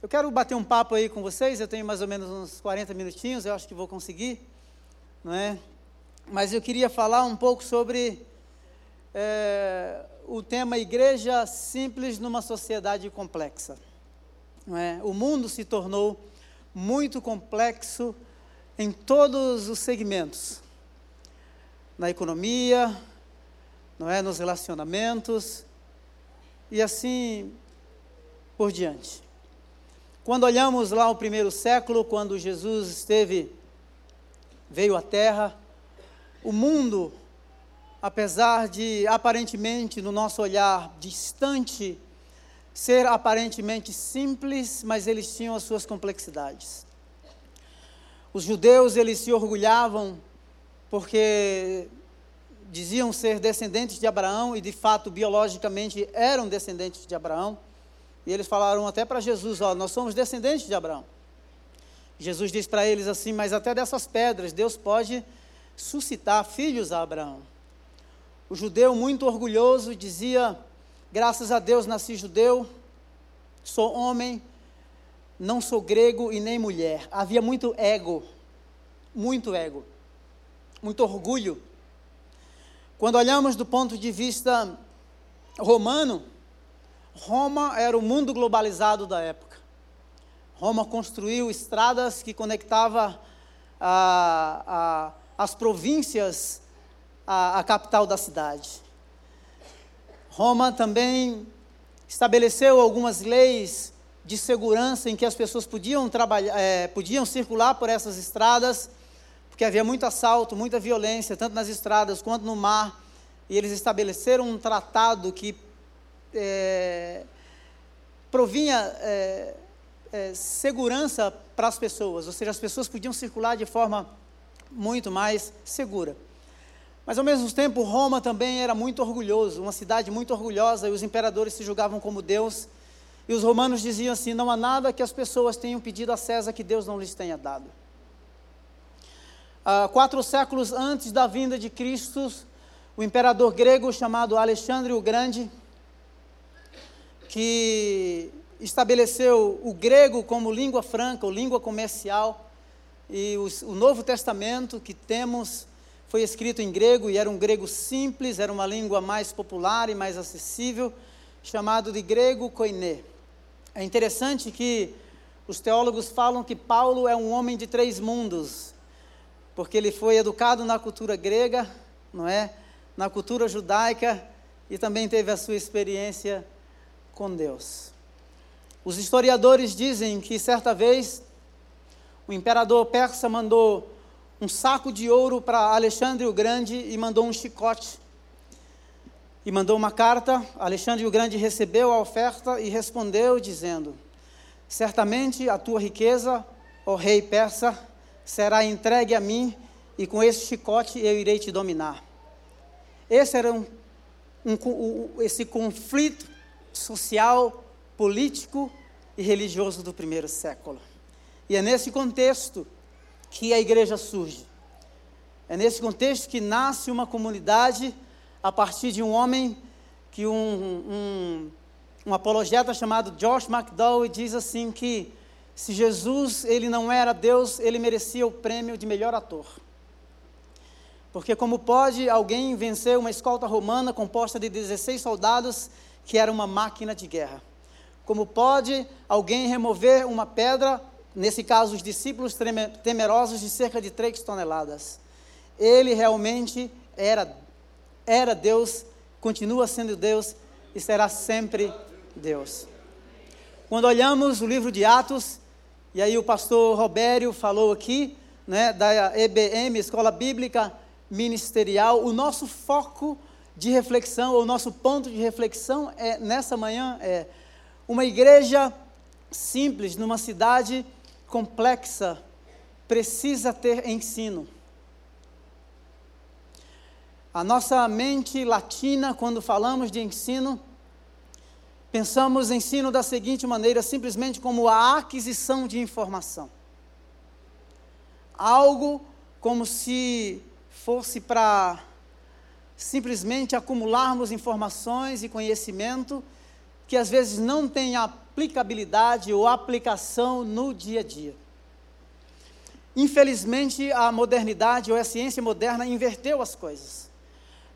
Eu quero bater um papo aí com vocês, eu tenho mais ou menos uns 40 minutinhos, eu acho que vou conseguir, não é? Mas eu queria falar um pouco sobre é, o tema Igreja Simples numa Sociedade Complexa. Não é? O mundo se tornou muito complexo em todos os segmentos, na economia, não é, nos relacionamentos e assim por diante. Quando olhamos lá o primeiro século, quando Jesus esteve, veio à Terra, o mundo, apesar de aparentemente, no nosso olhar, distante, ser aparentemente simples, mas eles tinham as suas complexidades. Os judeus, eles se orgulhavam porque diziam ser descendentes de Abraão e de fato biologicamente eram descendentes de Abraão. E eles falaram até para Jesus: Ó, nós somos descendentes de Abraão. Jesus diz para eles assim: Mas até dessas pedras Deus pode suscitar filhos a Abraão. O judeu, muito orgulhoso, dizia: Graças a Deus nasci judeu, sou homem, não sou grego e nem mulher. Havia muito ego, muito ego, muito orgulho. Quando olhamos do ponto de vista romano, Roma era o mundo globalizado da época. Roma construiu estradas que conectava a, a, as províncias à, à capital da cidade. Roma também estabeleceu algumas leis de segurança em que as pessoas podiam trabalhar, é, podiam circular por essas estradas, porque havia muito assalto, muita violência, tanto nas estradas quanto no mar. E eles estabeleceram um tratado que é, provinha é, é, segurança para as pessoas, ou seja, as pessoas podiam circular de forma muito mais segura. Mas ao mesmo tempo, Roma também era muito orgulhoso, uma cidade muito orgulhosa, e os imperadores se julgavam como Deus. E os romanos diziam assim: não há nada que as pessoas tenham pedido a César que Deus não lhes tenha dado. Ah, quatro séculos antes da vinda de Cristo, o imperador grego chamado Alexandre o Grande que estabeleceu o grego como língua franca, ou língua comercial, e o, Novo Testamento que temos foi escrito em grego, e era um grego simples, era uma língua mais popular e mais acessível, chamado de grego koiné. É interessante que os teólogos falam que Paulo é um homem de três mundos, porque ele foi educado na cultura grega, não é? Na cultura judaica e também teve a sua experiência com Deus. Os historiadores dizem que certa vez o imperador persa mandou um saco de ouro para Alexandre o Grande e mandou um chicote. E mandou uma carta. Alexandre o Grande recebeu a oferta e respondeu, dizendo: Certamente a tua riqueza, ó rei persa, será entregue a mim, e com esse chicote eu irei te dominar. Esse era um, um, esse conflito social, político e religioso do primeiro século. E é nesse contexto que a igreja surge. É nesse contexto que nasce uma comunidade a partir de um homem que um, um, um apologeta chamado Josh McDowell diz assim que se Jesus ele não era Deus, ele merecia o prêmio de melhor ator. Porque como pode alguém vencer uma escolta romana composta de 16 soldados que era uma máquina de guerra. Como pode alguém remover uma pedra, nesse caso os discípulos temerosos de cerca de três toneladas? Ele realmente era, era Deus, continua sendo Deus e será sempre Deus. Quando olhamos o livro de Atos, e aí o pastor Robério falou aqui, né, da EBM, Escola Bíblica Ministerial, o nosso foco de reflexão, ou nosso ponto de reflexão é, nessa manhã é uma igreja simples numa cidade complexa precisa ter ensino. A nossa mente latina, quando falamos de ensino, pensamos ensino da seguinte maneira, simplesmente como a aquisição de informação. Algo como se fosse para simplesmente acumularmos informações e conhecimento que às vezes não têm aplicabilidade ou aplicação no dia a dia. Infelizmente, a modernidade ou a ciência moderna inverteu as coisas.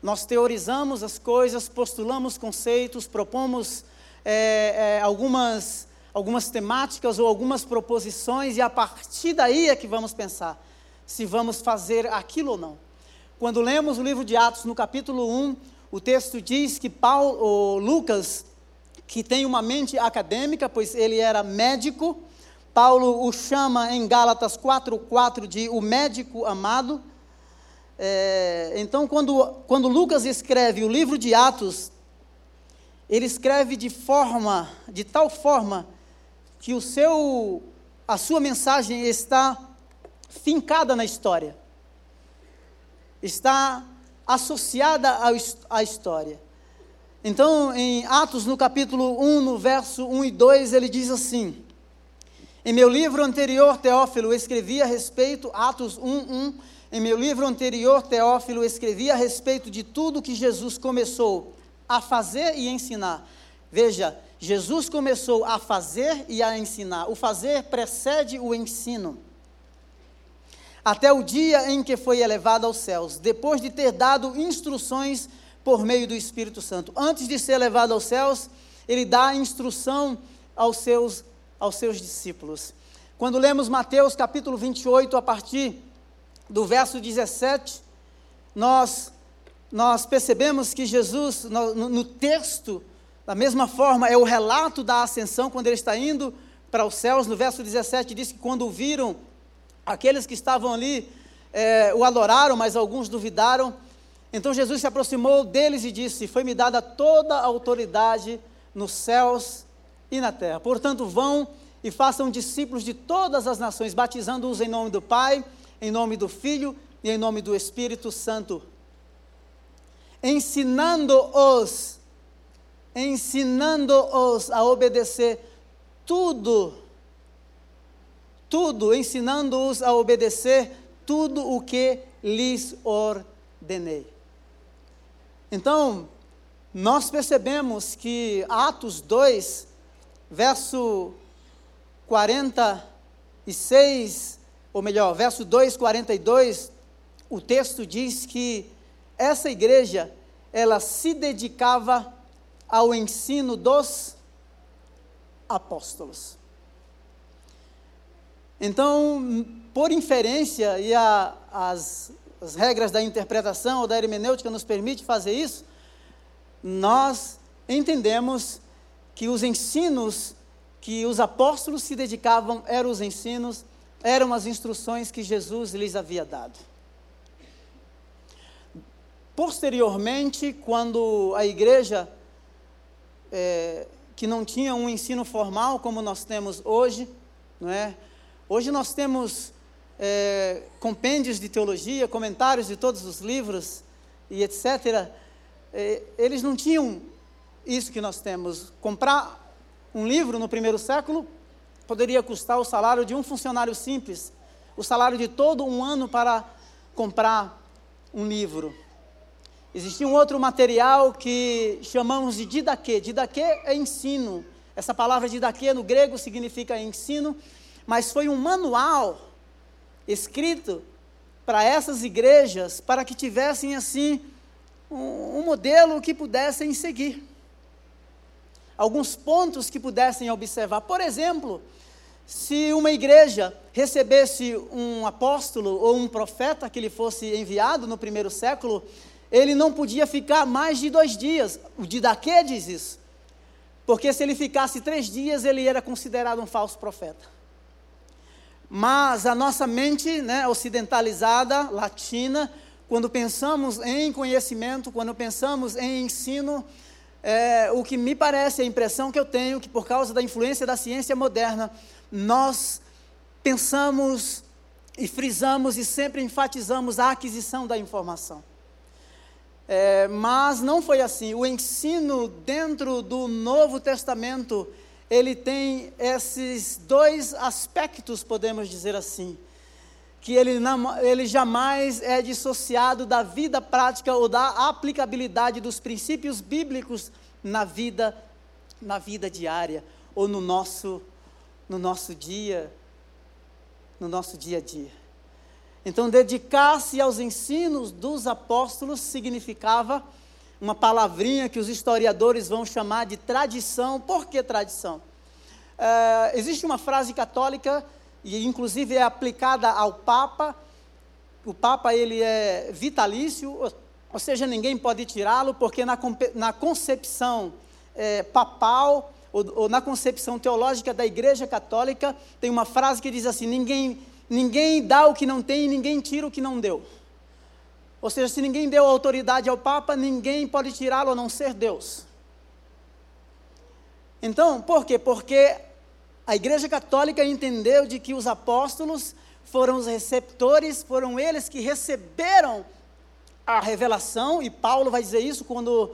Nós teorizamos as coisas, postulamos conceitos, propomos é, é, algumas, algumas temáticas ou algumas proposições, e a partir daí é que vamos pensar se vamos fazer aquilo ou não. Quando lemos o livro de Atos, no capítulo 1, o texto diz que Paulo, Lucas, que tem uma mente acadêmica, pois ele era médico, Paulo o chama em Gálatas 4,4 de o médico amado. É, então, quando, quando Lucas escreve o livro de Atos, ele escreve de forma, de tal forma, que o seu, a sua mensagem está fincada na história, está associada à história. Então, em Atos, no capítulo 1, no verso 1 e 2, ele diz assim: em meu livro anterior, Teófilo, escrevi a respeito, Atos 1:1. Em meu livro anterior, Teófilo, escrevi a respeito de tudo que Jesus começou a fazer e ensinar. Veja, Jesus começou a fazer e a ensinar. O fazer precede o ensino. Até o dia em que foi elevado aos céus, depois de ter dado instruções por meio do Espírito Santo. Antes de ser elevado aos céus, ele dá instrução aos seus aos seus discípulos. Quando lemos Mateus capítulo 28, a partir do verso 17, nós, nós percebemos que Jesus, no, no texto, da mesma forma, é o relato da ascensão, quando ele está indo para os céus. No verso 17 diz que quando viram, aqueles que estavam ali é, o adoraram, mas alguns duvidaram. Então Jesus se aproximou deles e disse: Foi-me dada toda a autoridade nos céus e na terra. Portanto, vão e façam discípulos de todas as nações, batizando-os em nome do Pai, em nome do Filho e em nome do Espírito Santo. Ensinando-os, ensinando-os a obedecer tudo, tudo, ensinando-os a obedecer tudo o que lhes ordenei. Então, nós percebemos que Atos 2, verso 46, ou melhor, verso 2, 42, o texto diz que essa igreja, ela se dedicava ao ensino dos apóstolos. Então, por inferência, e a, as, as regras da interpretação ou da hermenêutica nos permite fazer isso, nós entendemos que os ensinos que os apóstolos se dedicavam eram os ensinos, eram as instruções que Jesus lhes havia dado. Posteriormente, quando a igreja, é, que não tinha um ensino formal como nós temos hoje, não é? Hoje nós temos é, compêndios de teologia, comentários de todos os livros e etc. É, eles não tinham isso que nós temos. Comprar um livro no primeiro século poderia custar o salário de um funcionário simples, o salário de todo um ano para comprar um livro. Existia um outro material que chamamos de didaquê. Didaquê é ensino. Essa palavra didaquê no grego significa ensino, mas foi um manual escrito para essas igrejas para que tivessem assim um, um modelo que pudessem seguir alguns pontos que pudessem observar. Por exemplo, se uma igreja recebesse um apóstolo ou um profeta que lhe fosse enviado no primeiro século, ele não podia ficar mais de dois dias. O Didaquê diz isso. Porque se ele ficasse três dias, ele era considerado um falso profeta. Mas a nossa mente né, ocidentalizada, latina, quando pensamos em conhecimento, quando pensamos em ensino, é, o que me parece, a impressão que eu tenho, que por causa da influência da ciência moderna, nós pensamos e frisamos e sempre enfatizamos a aquisição da informação. É, mas não foi assim. O ensino dentro do Novo Testamento, ele tem esses dois aspectos, podemos dizer assim que ele, não, ele jamais é dissociado da vida prática ou da aplicabilidade dos princípios bíblicos na vida na vida diária ou no nosso no nosso dia no nosso dia a dia. Então, dedicar-se aos ensinos dos apóstolos significava uma palavrinha que os historiadores vão chamar de tradição. Por que tradição? É, existe uma frase católica, e inclusive é aplicada ao Papa. O Papa ele é vitalício, ou seja, ninguém pode tirá-lo, porque na, na concepção é, papal, ou, ou na concepção teológica da Igreja Católica, tem uma frase que diz assim: ninguém, ninguém dá o que não tem e ninguém tira o que não deu. Ou seja, se ninguém deu autoridade ao Papa, ninguém pode tirá-lo a não ser Deus. Então, por quê? Porque a Igreja Católica entendeu de que os apóstolos foram os receptores, foram eles que receberam a revelação, e Paulo vai dizer isso quando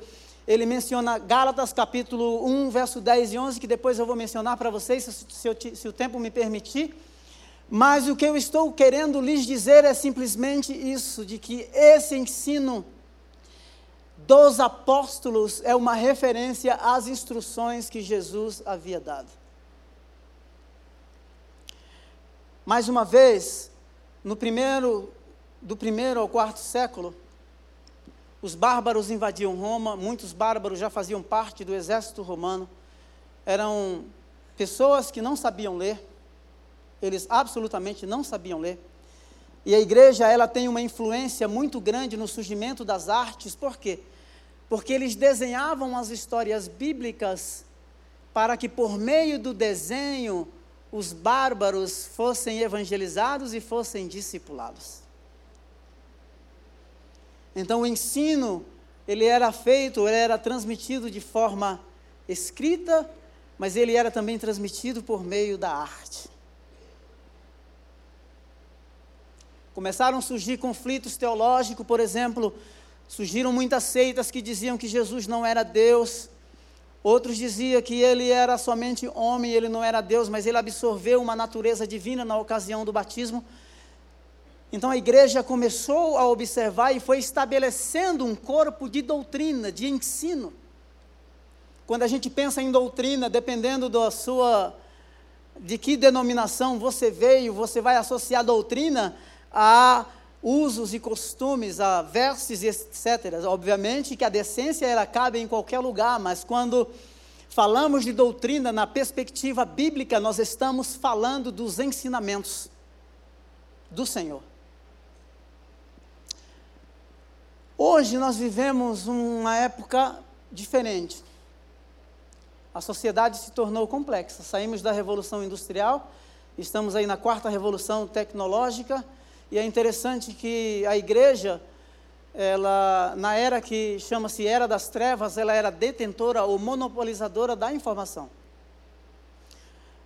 ele menciona Gálatas capítulo 1, verso 10 e 11, que depois eu vou mencionar para vocês, se, eu, se o tempo me permitir. Mas o que eu estou querendo lhes dizer é simplesmente isso: de que esse ensino dos apóstolos é uma referência às instruções que Jesus havia dado. Mais uma vez, no primeiro, do primeiro ao quarto século, os bárbaros invadiam Roma, muitos bárbaros já faziam parte do exército romano, eram pessoas que não sabiam ler, eles absolutamente não sabiam ler. E a igreja, ela tem uma influência muito grande no surgimento das artes, por quê? Porque eles desenhavam as histórias bíblicas para que por meio do desenho os bárbaros fossem evangelizados e fossem discipulados. Então o ensino, ele era feito, ele era transmitido de forma escrita, mas ele era também transmitido por meio da arte. Começaram a surgir conflitos teológicos, por exemplo, surgiram muitas seitas que diziam que Jesus não era Deus. Outros diziam que ele era somente homem, ele não era Deus, mas ele absorveu uma natureza divina na ocasião do batismo. Então a igreja começou a observar e foi estabelecendo um corpo de doutrina, de ensino. Quando a gente pensa em doutrina, dependendo da sua de que denominação você veio, você vai associar doutrina a usos e costumes, a versos, etc. Obviamente que a decência ela cabe em qualquer lugar, mas quando falamos de doutrina na perspectiva bíblica, nós estamos falando dos ensinamentos do Senhor. Hoje nós vivemos uma época diferente. A sociedade se tornou complexa. Saímos da revolução industrial, estamos aí na quarta revolução tecnológica, e é interessante que a igreja, ela na era que chama-se era das trevas, ela era detentora ou monopolizadora da informação.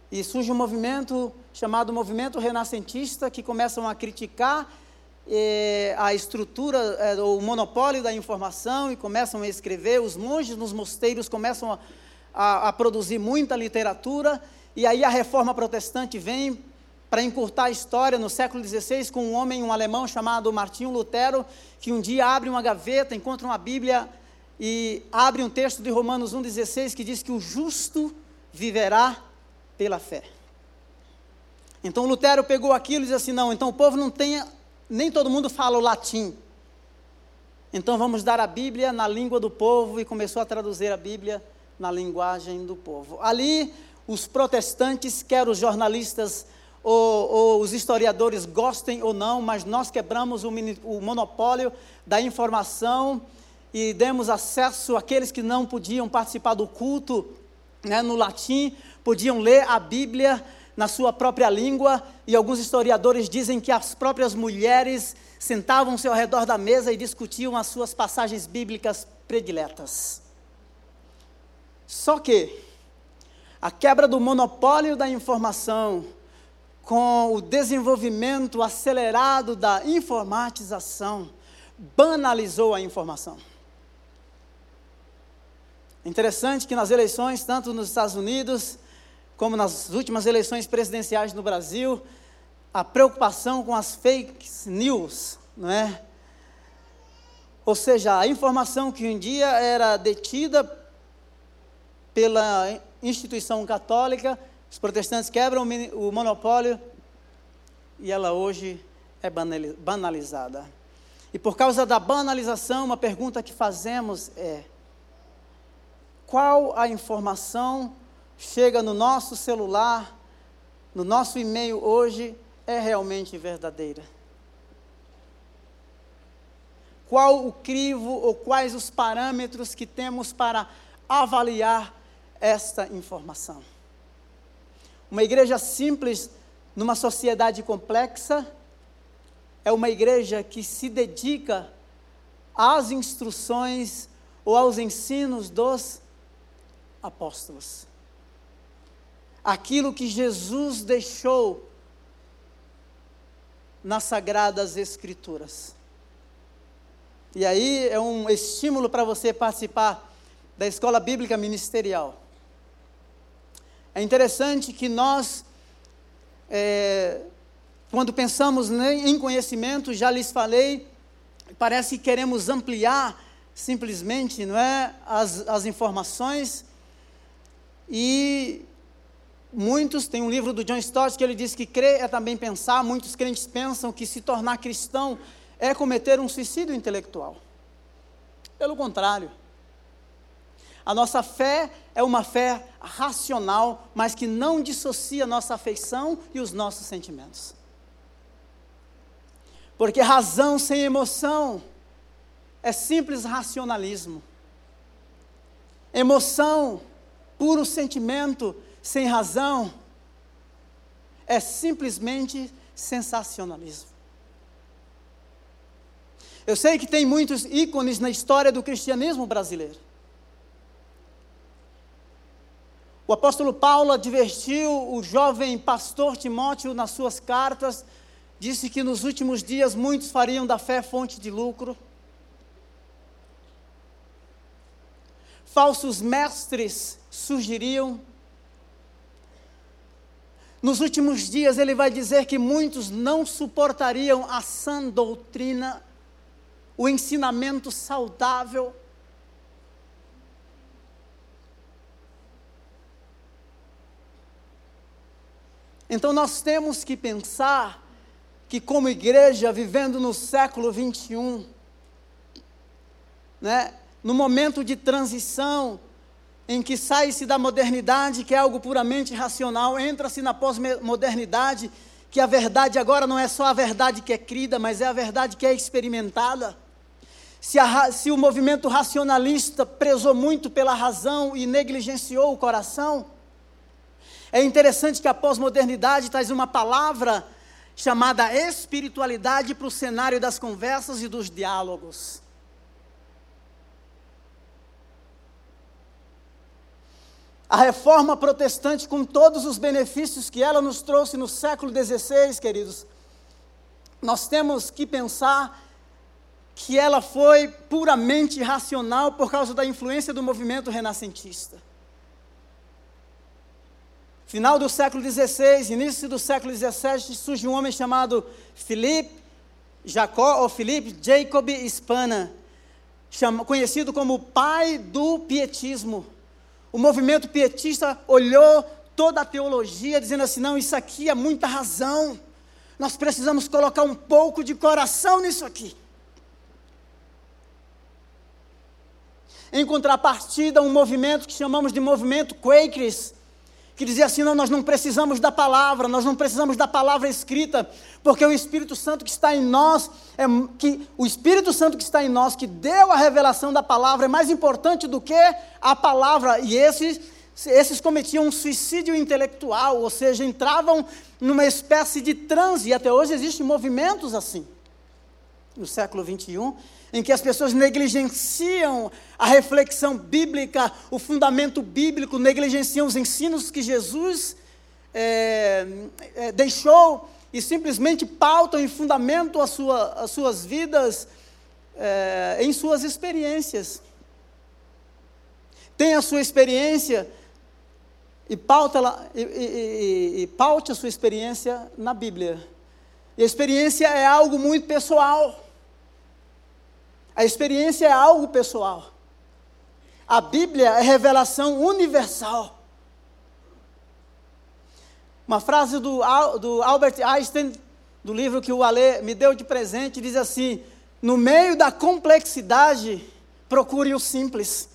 E surge um movimento chamado movimento renascentista que começam a criticar eh, a estrutura, eh, o monopólio da informação e começam a escrever. Os monges nos mosteiros começam a, a, a produzir muita literatura. E aí a reforma protestante vem para encurtar a história no século XVI com um homem, um alemão chamado Martinho Lutero, que um dia abre uma gaveta, encontra uma Bíblia e abre um texto de Romanos 1,16 que diz que o justo viverá pela fé. Então Lutero pegou aquilo e disse assim: não, então o povo não tem nem todo mundo fala o latim. Então vamos dar a Bíblia na língua do povo e começou a traduzir a Bíblia na linguagem do povo. Ali, os protestantes, quer os jornalistas ou, ou os historiadores gostem ou não, mas nós quebramos o, o monopólio da informação e demos acesso àqueles que não podiam participar do culto né, no latim, podiam ler a Bíblia na sua própria língua, e alguns historiadores dizem que as próprias mulheres sentavam-se ao redor da mesa e discutiam as suas passagens bíblicas prediletas. Só que a quebra do monopólio da informação, com o desenvolvimento acelerado da informatização, banalizou a informação. Interessante que nas eleições, tanto nos Estados Unidos como nas últimas eleições presidenciais no Brasil, a preocupação com as fake news, não é? Ou seja, a informação que um dia era detida pela instituição católica, os protestantes quebram o monopólio e ela hoje é banalizada. E por causa da banalização, uma pergunta que fazemos é: qual a informação chega no nosso celular, no nosso e-mail hoje, é realmente verdadeira? Qual o crivo ou quais os parâmetros que temos para avaliar esta informação? Uma igreja simples numa sociedade complexa é uma igreja que se dedica às instruções ou aos ensinos dos apóstolos. Aquilo que Jesus deixou nas sagradas escrituras. E aí é um estímulo para você participar da escola bíblica ministerial. É interessante que nós é, quando pensamos em conhecimento, já lhes falei, parece que queremos ampliar simplesmente, não é, as, as informações. E muitos, tem um livro do John Stott que ele diz que crer é também pensar, muitos crentes pensam que se tornar cristão é cometer um suicídio intelectual. Pelo contrário, a nossa fé é uma fé racional, mas que não dissocia nossa afeição e os nossos sentimentos. Porque razão sem emoção é simples racionalismo. Emoção, puro sentimento, sem razão, é simplesmente sensacionalismo. Eu sei que tem muitos ícones na história do cristianismo brasileiro. O apóstolo Paulo advertiu o jovem pastor Timóteo nas suas cartas disse que nos últimos dias muitos fariam da fé fonte de lucro. Falsos mestres surgiriam. Nos últimos dias ele vai dizer que muitos não suportariam a sã doutrina, o ensinamento saudável. Então nós temos que pensar que, como igreja, vivendo no século 21, né, no momento de transição, em que sai-se da modernidade, que é algo puramente racional, entra-se na pós-modernidade, que a verdade agora não é só a verdade que é crida, mas é a verdade que é experimentada. Se, a, se o movimento racionalista prezou muito pela razão e negligenciou o coração, é interessante que a pós-modernidade traz uma palavra chamada espiritualidade para o cenário das conversas e dos diálogos. A reforma protestante, com todos os benefícios que ela nos trouxe no século XVI, queridos, nós temos que pensar que ela foi puramente racional por causa da influência do movimento renascentista. Final do século XVI, início do século XVII, surge um homem chamado Philippe Jacó, ou Philippe Jacob Spana, conhecido como pai do pietismo. O movimento pietista olhou toda a teologia, dizendo assim: não, isso aqui é muita razão, nós precisamos colocar um pouco de coração nisso aqui. Em contrapartida, um movimento que chamamos de movimento Quakers, que dizia assim: não, nós não precisamos da palavra, nós não precisamos da palavra escrita, porque o Espírito Santo que está em nós, é, que o Espírito Santo que está em nós, que deu a revelação da palavra, é mais importante do que a palavra. E esses, esses cometiam um suicídio intelectual, ou seja, entravam numa espécie de transe, e até hoje existem movimentos assim, no século 21 em que as pessoas negligenciam a reflexão bíblica, o fundamento bíblico, negligenciam os ensinos que Jesus é, é, deixou e simplesmente pautam e fundamentam a sua, as suas vidas é, em suas experiências. Tem a sua experiência e, pauta e, e, e paute a sua experiência na Bíblia. E a experiência é algo muito pessoal. A experiência é algo pessoal. A Bíblia é revelação universal. Uma frase do, do Albert Einstein, do livro que o Ale me deu de presente, diz assim: No meio da complexidade, procure o simples.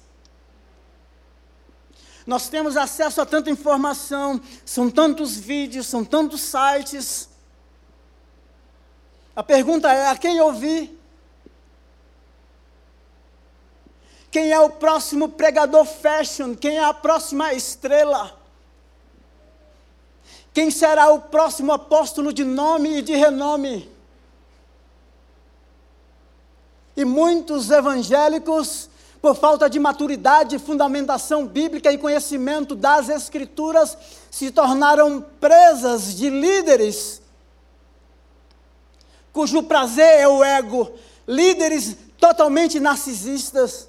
Nós temos acesso a tanta informação, são tantos vídeos, são tantos sites. A pergunta é: a quem ouvir? Quem é o próximo pregador fashion? Quem é a próxima estrela? Quem será o próximo apóstolo de nome e de renome? E muitos evangélicos, por falta de maturidade, fundamentação bíblica e conhecimento das Escrituras, se tornaram presas de líderes cujo prazer é o ego, líderes totalmente narcisistas.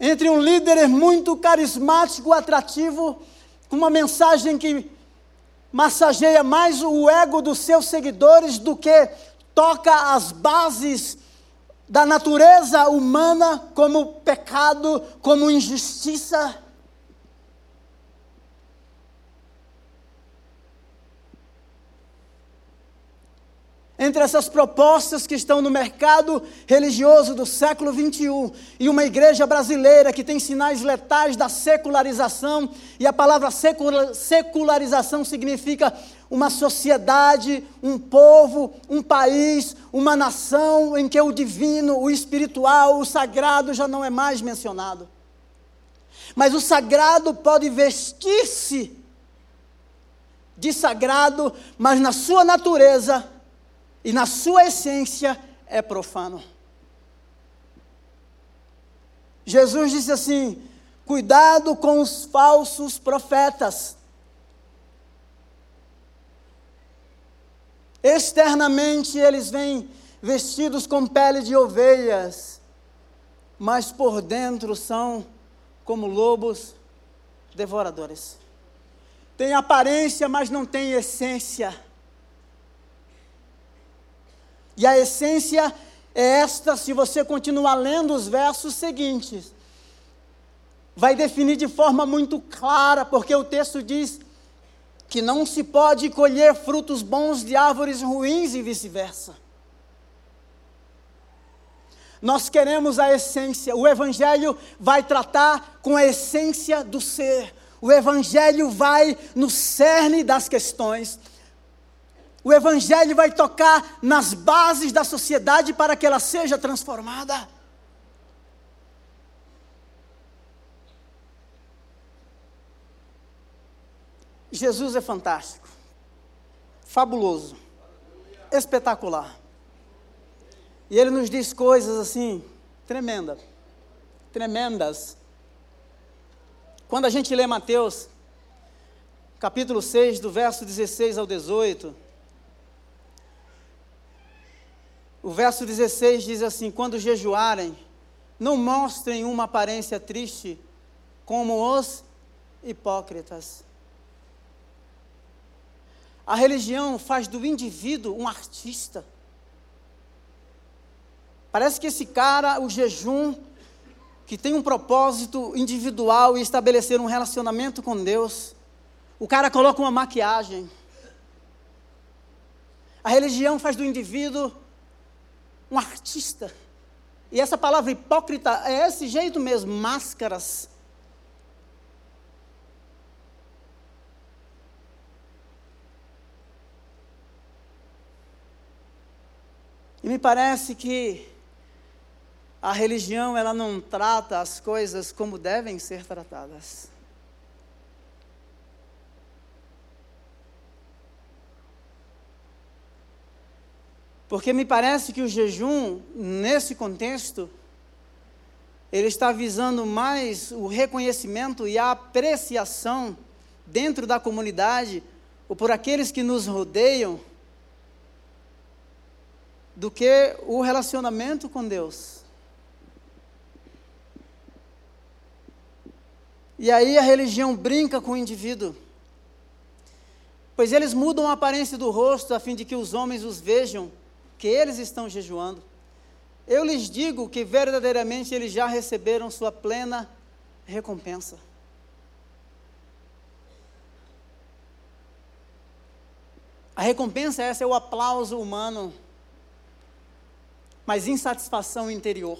Entre um líder muito carismático, atrativo, com uma mensagem que massageia mais o ego dos seus seguidores do que toca as bases da natureza humana como pecado, como injustiça. Entre essas propostas que estão no mercado religioso do século 21 e uma igreja brasileira que tem sinais letais da secularização, e a palavra secularização significa uma sociedade, um povo, um país, uma nação em que o divino, o espiritual, o sagrado já não é mais mencionado. Mas o sagrado pode vestir-se de sagrado, mas na sua natureza e na sua essência é profano. Jesus disse assim: cuidado com os falsos profetas. Externamente eles vêm vestidos com pele de ovelhas, mas por dentro são como lobos devoradores. Tem aparência, mas não tem essência. E a essência é esta, se você continuar lendo os versos seguintes. Vai definir de forma muito clara, porque o texto diz que não se pode colher frutos bons de árvores ruins e vice-versa. Nós queremos a essência. O Evangelho vai tratar com a essência do ser. O Evangelho vai no cerne das questões. O Evangelho vai tocar nas bases da sociedade para que ela seja transformada. Jesus é fantástico, fabuloso, espetacular. E ele nos diz coisas assim, tremendas, tremendas. Quando a gente lê Mateus, capítulo 6, do verso 16 ao 18, O verso 16 diz assim: Quando jejuarem, não mostrem uma aparência triste como os hipócritas. A religião faz do indivíduo um artista. Parece que esse cara, o jejum, que tem um propósito individual e estabelecer um relacionamento com Deus, o cara coloca uma maquiagem. A religião faz do indivíduo um artista. E essa palavra hipócrita é esse jeito mesmo, máscaras. E me parece que a religião ela não trata as coisas como devem ser tratadas. Porque me parece que o jejum, nesse contexto, ele está visando mais o reconhecimento e a apreciação dentro da comunidade ou por aqueles que nos rodeiam do que o relacionamento com Deus. E aí a religião brinca com o indivíduo. Pois eles mudam a aparência do rosto a fim de que os homens os vejam que eles estão jejuando, eu lhes digo que verdadeiramente eles já receberam sua plena recompensa. A recompensa essa é o aplauso humano, mas insatisfação interior.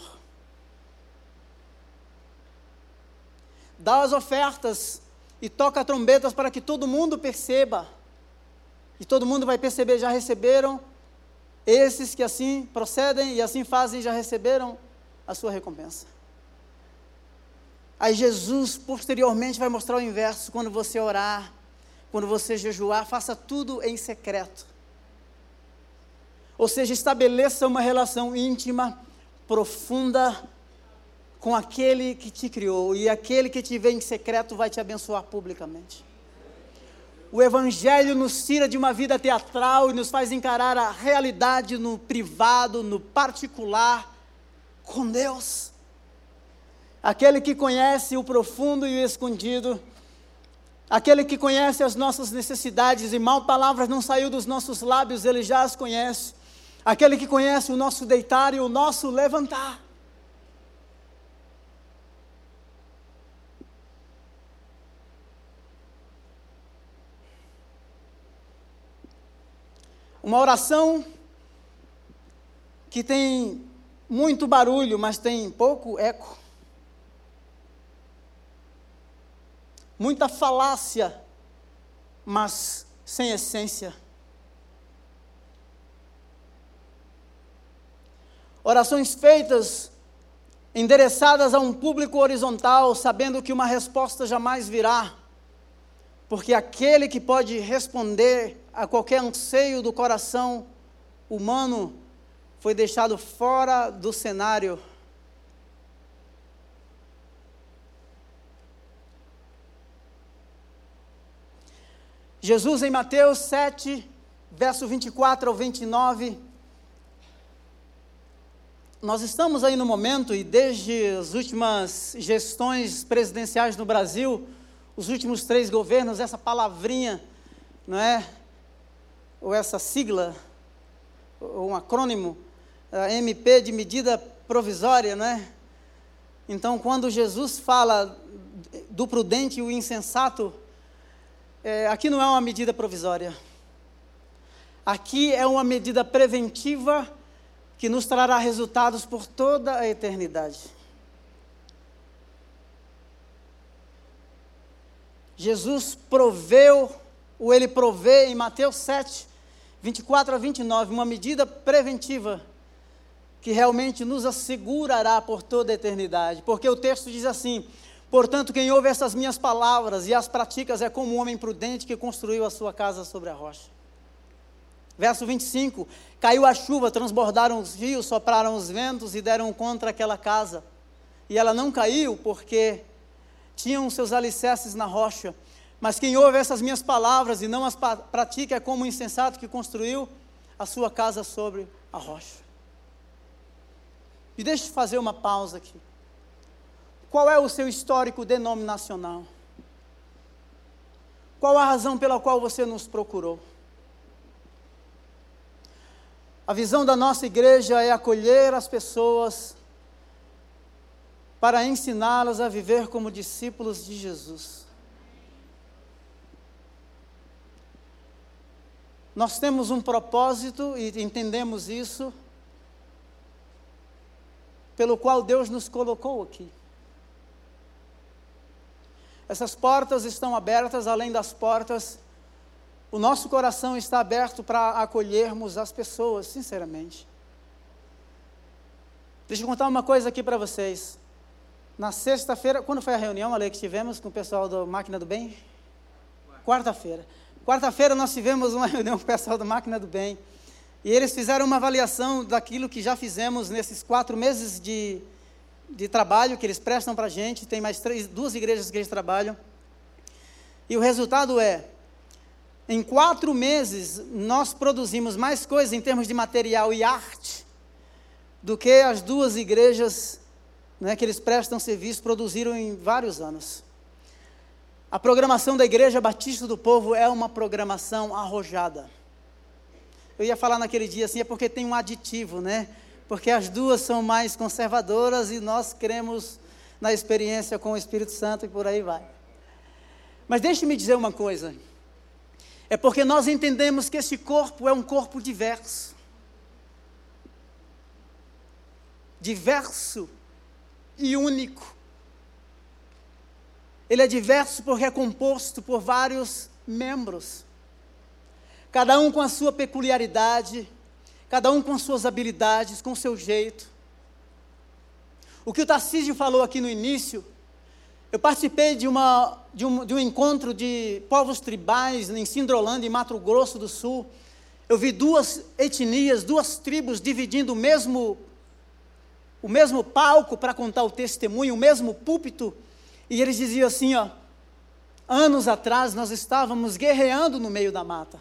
Dá as ofertas e toca trombetas para que todo mundo perceba. E todo mundo vai perceber, já receberam. Esses que assim procedem e assim fazem, já receberam a sua recompensa. Aí Jesus posteriormente vai mostrar o inverso, quando você orar, quando você jejuar, faça tudo em secreto. Ou seja, estabeleça uma relação íntima, profunda com aquele que te criou, e aquele que te vê em secreto vai te abençoar publicamente. O Evangelho nos tira de uma vida teatral e nos faz encarar a realidade no privado, no particular, com Deus. Aquele que conhece o profundo e o escondido, aquele que conhece as nossas necessidades e mal palavras não saiu dos nossos lábios, ele já as conhece. Aquele que conhece o nosso deitar e o nosso levantar. Uma oração que tem muito barulho, mas tem pouco eco. Muita falácia, mas sem essência. Orações feitas, endereçadas a um público horizontal, sabendo que uma resposta jamais virá, porque aquele que pode responder a qualquer anseio do coração humano foi deixado fora do cenário. Jesus em Mateus 7, verso 24 ao 29. Nós estamos aí no momento, e desde as últimas gestões presidenciais no Brasil, os últimos três governos, essa palavrinha, não é? Ou essa sigla, ou um acrônimo, MP de medida provisória, não é? Então, quando Jesus fala do prudente e o insensato, é, aqui não é uma medida provisória. Aqui é uma medida preventiva que nos trará resultados por toda a eternidade. Jesus proveu, ou ele provê em Mateus 7, 24 a 29, uma medida preventiva que realmente nos assegurará por toda a eternidade, porque o texto diz assim: Portanto, quem ouve essas minhas palavras e as pratica é como um homem prudente que construiu a sua casa sobre a rocha. Verso 25: Caiu a chuva, transbordaram os rios, sopraram os ventos e deram contra aquela casa. E ela não caiu porque tinham seus alicerces na rocha. Mas quem ouve essas minhas palavras e não as pratica é como o insensato que construiu a sua casa sobre a rocha. E deixe eu fazer uma pausa aqui. Qual é o seu histórico denominacional? Qual a razão pela qual você nos procurou? A visão da nossa igreja é acolher as pessoas para ensiná-las a viver como discípulos de Jesus. Nós temos um propósito e entendemos isso, pelo qual Deus nos colocou aqui. Essas portas estão abertas, além das portas, o nosso coração está aberto para acolhermos as pessoas, sinceramente. Deixa eu contar uma coisa aqui para vocês. Na sexta-feira, quando foi a reunião, Ale, que tivemos com o pessoal do Máquina do Bem? Quarta-feira. Quarta-feira nós tivemos uma reunião com o pessoal da Máquina do Bem. E eles fizeram uma avaliação daquilo que já fizemos nesses quatro meses de, de trabalho que eles prestam para a gente. Tem mais três, duas igrejas que eles trabalham. E o resultado é: em quatro meses, nós produzimos mais coisas em termos de material e arte do que as duas igrejas né, que eles prestam serviço produziram em vários anos. A programação da Igreja Batista do Povo é uma programação arrojada. Eu ia falar naquele dia assim, é porque tem um aditivo, né? Porque as duas são mais conservadoras e nós cremos na experiência com o Espírito Santo e por aí vai. Mas deixe-me dizer uma coisa. É porque nós entendemos que esse corpo é um corpo diverso. Diverso e único. Ele é diverso porque é composto por vários membros, cada um com a sua peculiaridade, cada um com suas habilidades, com o seu jeito. O que o Tarcísio falou aqui no início, eu participei de, uma, de, um, de um encontro de povos tribais em Sindrolândia, em Mato Grosso do Sul. Eu vi duas etnias, duas tribos dividindo o mesmo, o mesmo palco para contar o testemunho, o mesmo púlpito e eles diziam assim, ó, anos atrás nós estávamos guerreando no meio da mata.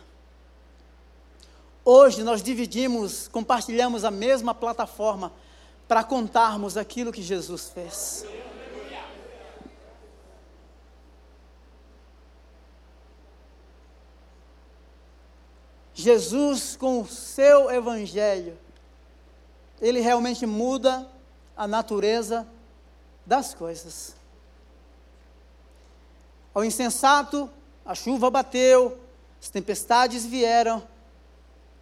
Hoje nós dividimos, compartilhamos a mesma plataforma para contarmos aquilo que Jesus fez. Jesus, com o seu evangelho, ele realmente muda a natureza das coisas. Ao insensato, a chuva bateu, as tempestades vieram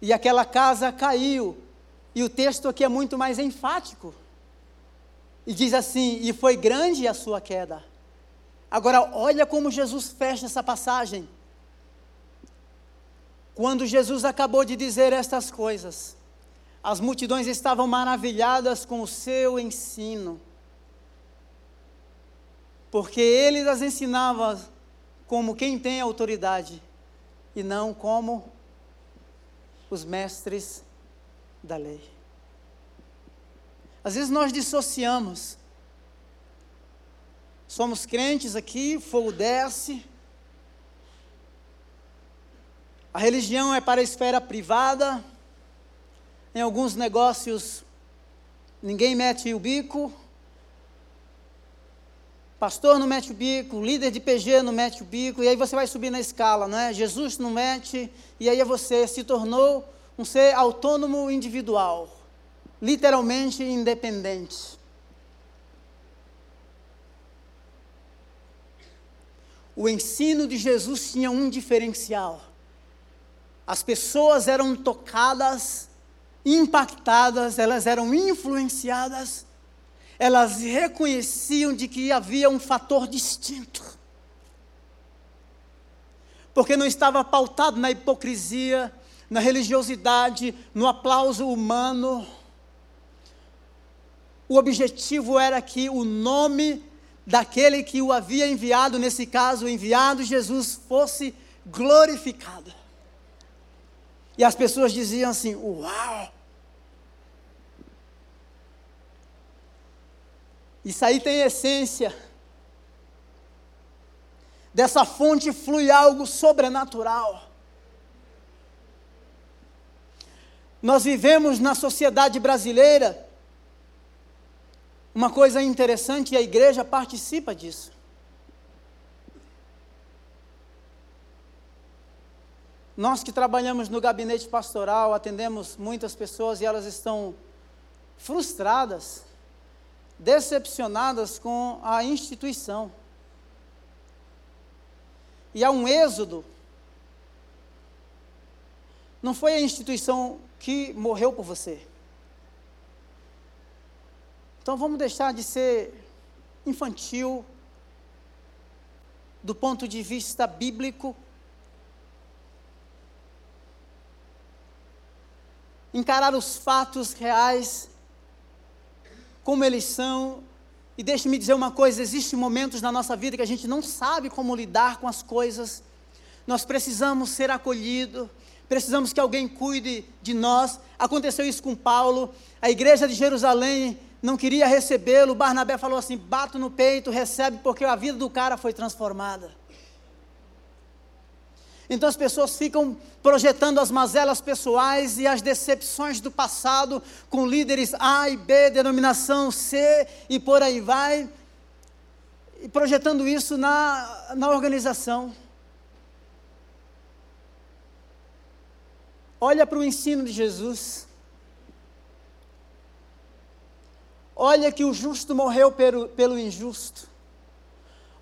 e aquela casa caiu. E o texto aqui é muito mais enfático. E diz assim: E foi grande a sua queda. Agora, olha como Jesus fecha essa passagem. Quando Jesus acabou de dizer estas coisas, as multidões estavam maravilhadas com o seu ensino porque ele as ensinava como quem tem autoridade e não como os mestres da lei. Às vezes nós dissociamos. Somos crentes aqui, fogo desce. A religião é para a esfera privada. Em alguns negócios, ninguém mete o bico, Pastor não mete o bico, líder de PG não mete o bico, e aí você vai subir na escala, não é? Jesus não mete, e aí você se tornou um ser autônomo individual, literalmente independente. O ensino de Jesus tinha um diferencial. As pessoas eram tocadas, impactadas, elas eram influenciadas elas reconheciam de que havia um fator distinto. Porque não estava pautado na hipocrisia, na religiosidade, no aplauso humano. O objetivo era que o nome daquele que o havia enviado, nesse caso, o enviado Jesus, fosse glorificado. E as pessoas diziam assim: Uau! Isso aí tem essência. Dessa fonte flui algo sobrenatural. Nós vivemos na sociedade brasileira uma coisa interessante e a igreja participa disso. Nós que trabalhamos no gabinete pastoral, atendemos muitas pessoas e elas estão frustradas decepcionadas com a instituição. E há um êxodo. Não foi a instituição que morreu por você. Então vamos deixar de ser infantil do ponto de vista bíblico. Encarar os fatos reais como eles são. E deixe-me dizer uma coisa: existem momentos na nossa vida que a gente não sabe como lidar com as coisas. Nós precisamos ser acolhidos, precisamos que alguém cuide de nós. Aconteceu isso com Paulo. A igreja de Jerusalém não queria recebê-lo. Barnabé falou assim: bato no peito, recebe, porque a vida do cara foi transformada. Então as pessoas ficam projetando as mazelas pessoais e as decepções do passado com líderes A e B, denominação C e por aí vai, e projetando isso na, na organização. Olha para o ensino de Jesus. Olha que o justo morreu pelo, pelo injusto.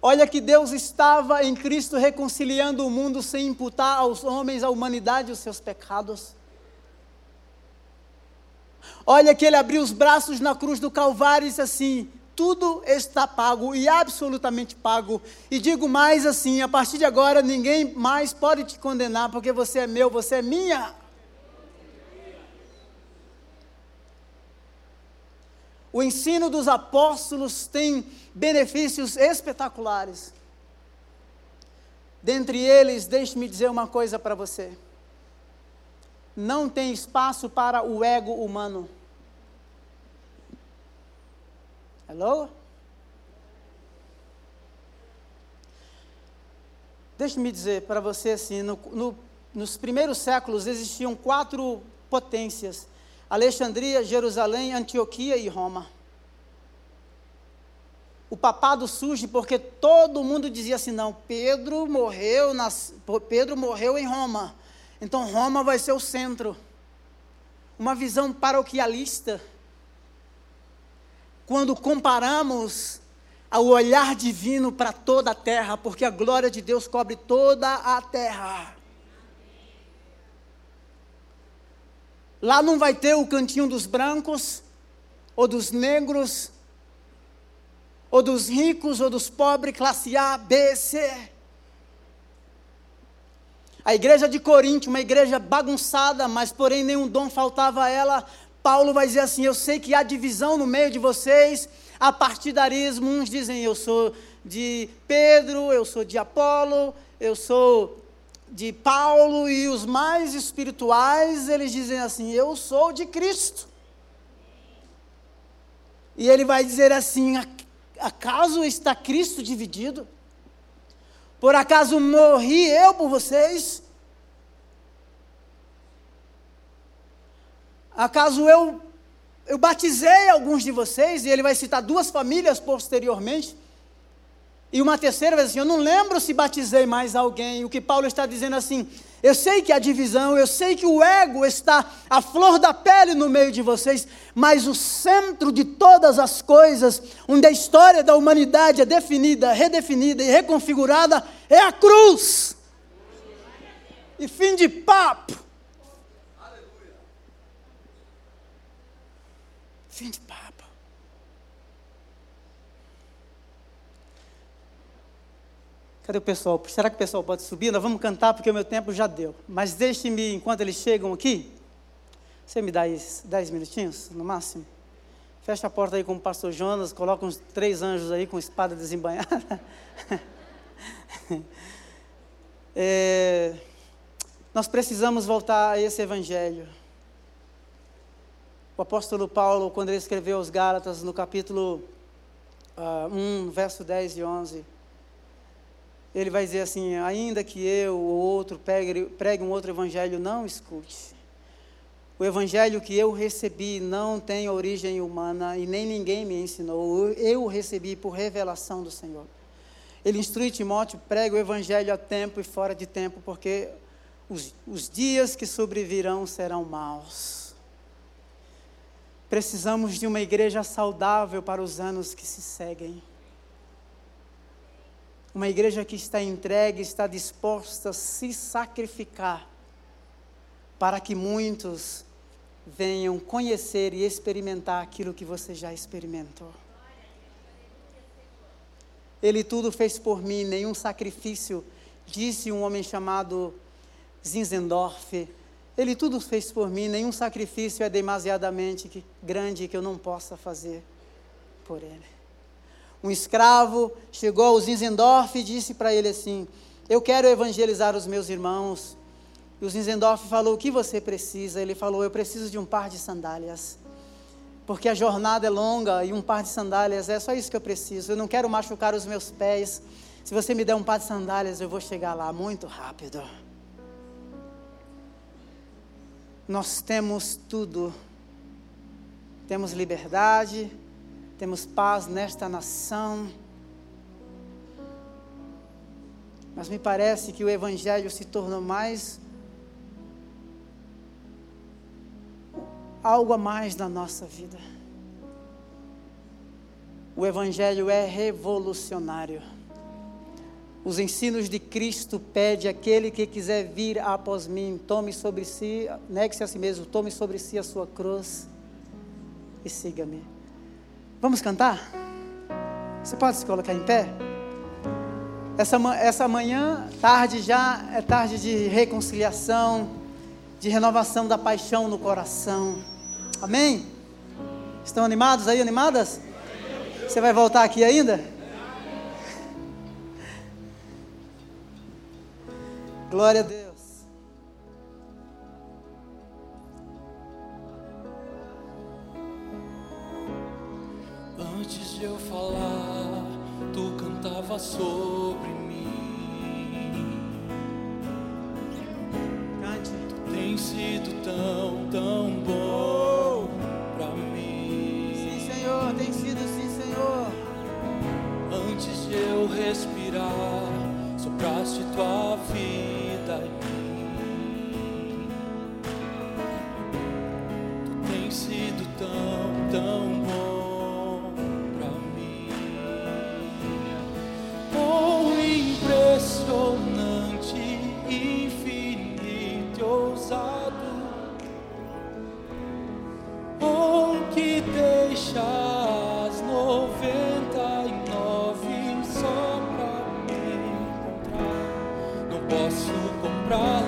Olha que Deus estava em Cristo reconciliando o mundo sem imputar aos homens, à humanidade, os seus pecados. Olha que ele abriu os braços na cruz do Calvário e disse assim: tudo está pago e absolutamente pago. E digo mais assim: a partir de agora ninguém mais pode te condenar, porque você é meu, você é minha. O ensino dos apóstolos tem benefícios espetaculares. Dentre eles, deixe-me dizer uma coisa para você. Não tem espaço para o ego humano. Hello? Deixe-me dizer para você assim: no, no, nos primeiros séculos existiam quatro potências Alexandria, Jerusalém, Antioquia e Roma. O papado surge porque todo mundo dizia assim: não, Pedro morreu, nas, Pedro morreu em Roma, então Roma vai ser o centro. Uma visão paroquialista. Quando comparamos ao olhar divino para toda a terra, porque a glória de Deus cobre toda a terra. Lá não vai ter o cantinho dos brancos, ou dos negros, ou dos ricos, ou dos pobres, classe A, B, C. A igreja de Corinto, uma igreja bagunçada, mas porém nenhum dom faltava a ela. Paulo vai dizer assim: Eu sei que há divisão no meio de vocês, há partidarismo. Uns dizem eu sou de Pedro, eu sou de Apolo, eu sou de Paulo e os mais espirituais, eles dizem assim: Eu sou de Cristo. E ele vai dizer assim: Acaso está Cristo dividido? Por acaso morri eu por vocês? Acaso eu, eu batizei alguns de vocês? E ele vai citar duas famílias posteriormente. E uma terceira vez assim, eu não lembro se batizei mais alguém. O que Paulo está dizendo assim, eu sei que há divisão, eu sei que o ego está a flor da pele no meio de vocês, mas o centro de todas as coisas, onde a história da humanidade é definida, redefinida e reconfigurada, é a cruz. E fim de papo. Fim de papo. Cadê o pessoal? Será que o pessoal pode subir? Nós vamos cantar porque o meu tempo já deu. Mas deixe-me, enquanto eles chegam aqui, você me dá dez minutinhos, no máximo? Fecha a porta aí com o pastor Jonas, coloca uns três anjos aí com espada desembanhada. é, nós precisamos voltar a esse evangelho. O apóstolo Paulo, quando ele escreveu aos Gálatas, no capítulo uh, ah, 1, verso 10 e 11, ele vai dizer assim: ainda que eu ou outro pregue, pregue um outro evangelho, não escute. O evangelho que eu recebi não tem origem humana e nem ninguém me ensinou. Eu o recebi por revelação do Senhor. Ele instrui Timóteo, prega o evangelho a tempo e fora de tempo, porque os, os dias que sobrevirão serão maus. Precisamos de uma igreja saudável para os anos que se seguem. Uma igreja que está entregue, está disposta a se sacrificar para que muitos venham conhecer e experimentar aquilo que você já experimentou. Ele tudo fez por mim, nenhum sacrifício, disse um homem chamado Zinzendorf. Ele tudo fez por mim, nenhum sacrifício é demasiadamente grande que eu não possa fazer por ele um escravo chegou ao Zinzendorf e disse para ele assim: Eu quero evangelizar os meus irmãos. E o Zinzendorf falou: O que você precisa? Ele falou: Eu preciso de um par de sandálias. Porque a jornada é longa e um par de sandálias é só isso que eu preciso. Eu não quero machucar os meus pés. Se você me der um par de sandálias, eu vou chegar lá muito rápido. Nós temos tudo. Temos liberdade, temos paz nesta nação. Mas me parece que o Evangelho se tornou mais algo a mais na nossa vida. O Evangelho é revolucionário. Os ensinos de Cristo pede aquele que quiser vir após mim, tome sobre si, negue-se a si mesmo, tome sobre si a sua cruz e siga-me. Vamos cantar? Você pode se colocar em pé? Essa, essa manhã, tarde já, é tarde de reconciliação, de renovação da paixão no coração. Amém? Estão animados aí, animadas? Você vai voltar aqui ainda? Glória a Deus. Que deixa as noventa e nove só pra me encontrar. Não posso comprá-lo.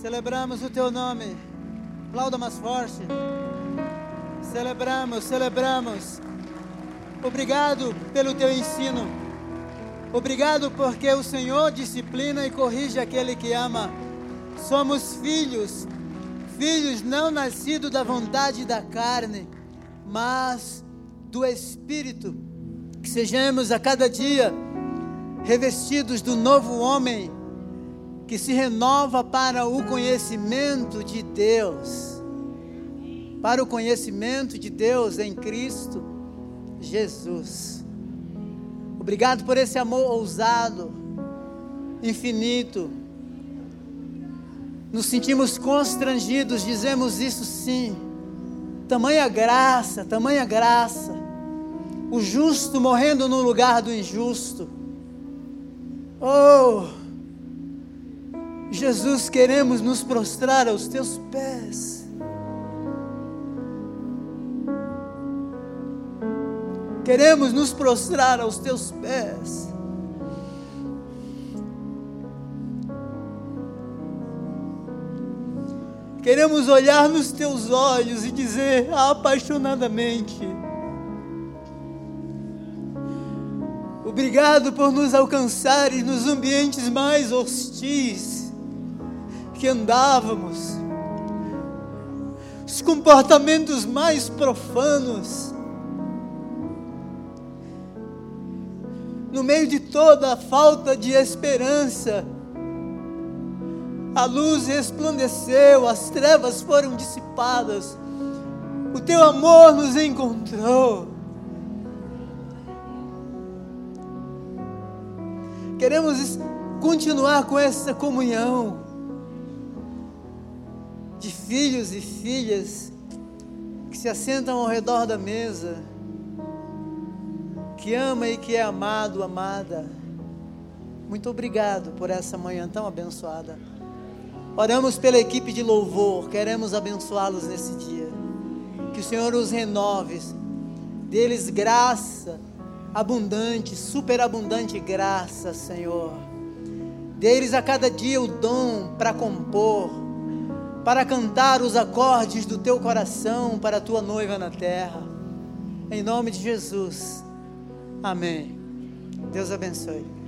Celebramos o teu nome. Aplauda mais forte. Celebramos, celebramos. Obrigado pelo teu ensino. Obrigado porque o Senhor disciplina e corrige aquele que ama. Somos filhos, filhos não nascidos da vontade da carne, mas do Espírito. Que sejamos a cada dia revestidos do novo homem que se renova para o conhecimento de Deus. Para o conhecimento de Deus em Cristo Jesus. Obrigado por esse amor ousado, infinito. Nos sentimos constrangidos, dizemos isso sim. Tamanha graça, tamanha graça. O justo morrendo no lugar do injusto. Oh, Jesus, queremos nos prostrar aos teus pés. Queremos nos prostrar aos teus pés. Queremos olhar nos teus olhos e dizer apaixonadamente: Obrigado por nos alcançares nos ambientes mais hostis que andávamos, os comportamentos mais profanos. No meio de toda a falta de esperança, a luz resplandeceu, as trevas foram dissipadas, o teu amor nos encontrou. Queremos continuar com essa comunhão de filhos e filhas que se assentam ao redor da mesa, que ama e que é amado, amada. Muito obrigado por essa manhã tão abençoada. Oramos pela equipe de louvor, queremos abençoá-los nesse dia. Que o Senhor os renove, deles graça abundante, superabundante graça, Senhor. Deles a cada dia o dom para compor, para cantar os acordes do teu coração para a tua noiva na terra. Em nome de Jesus. Amém. Deus abençoe.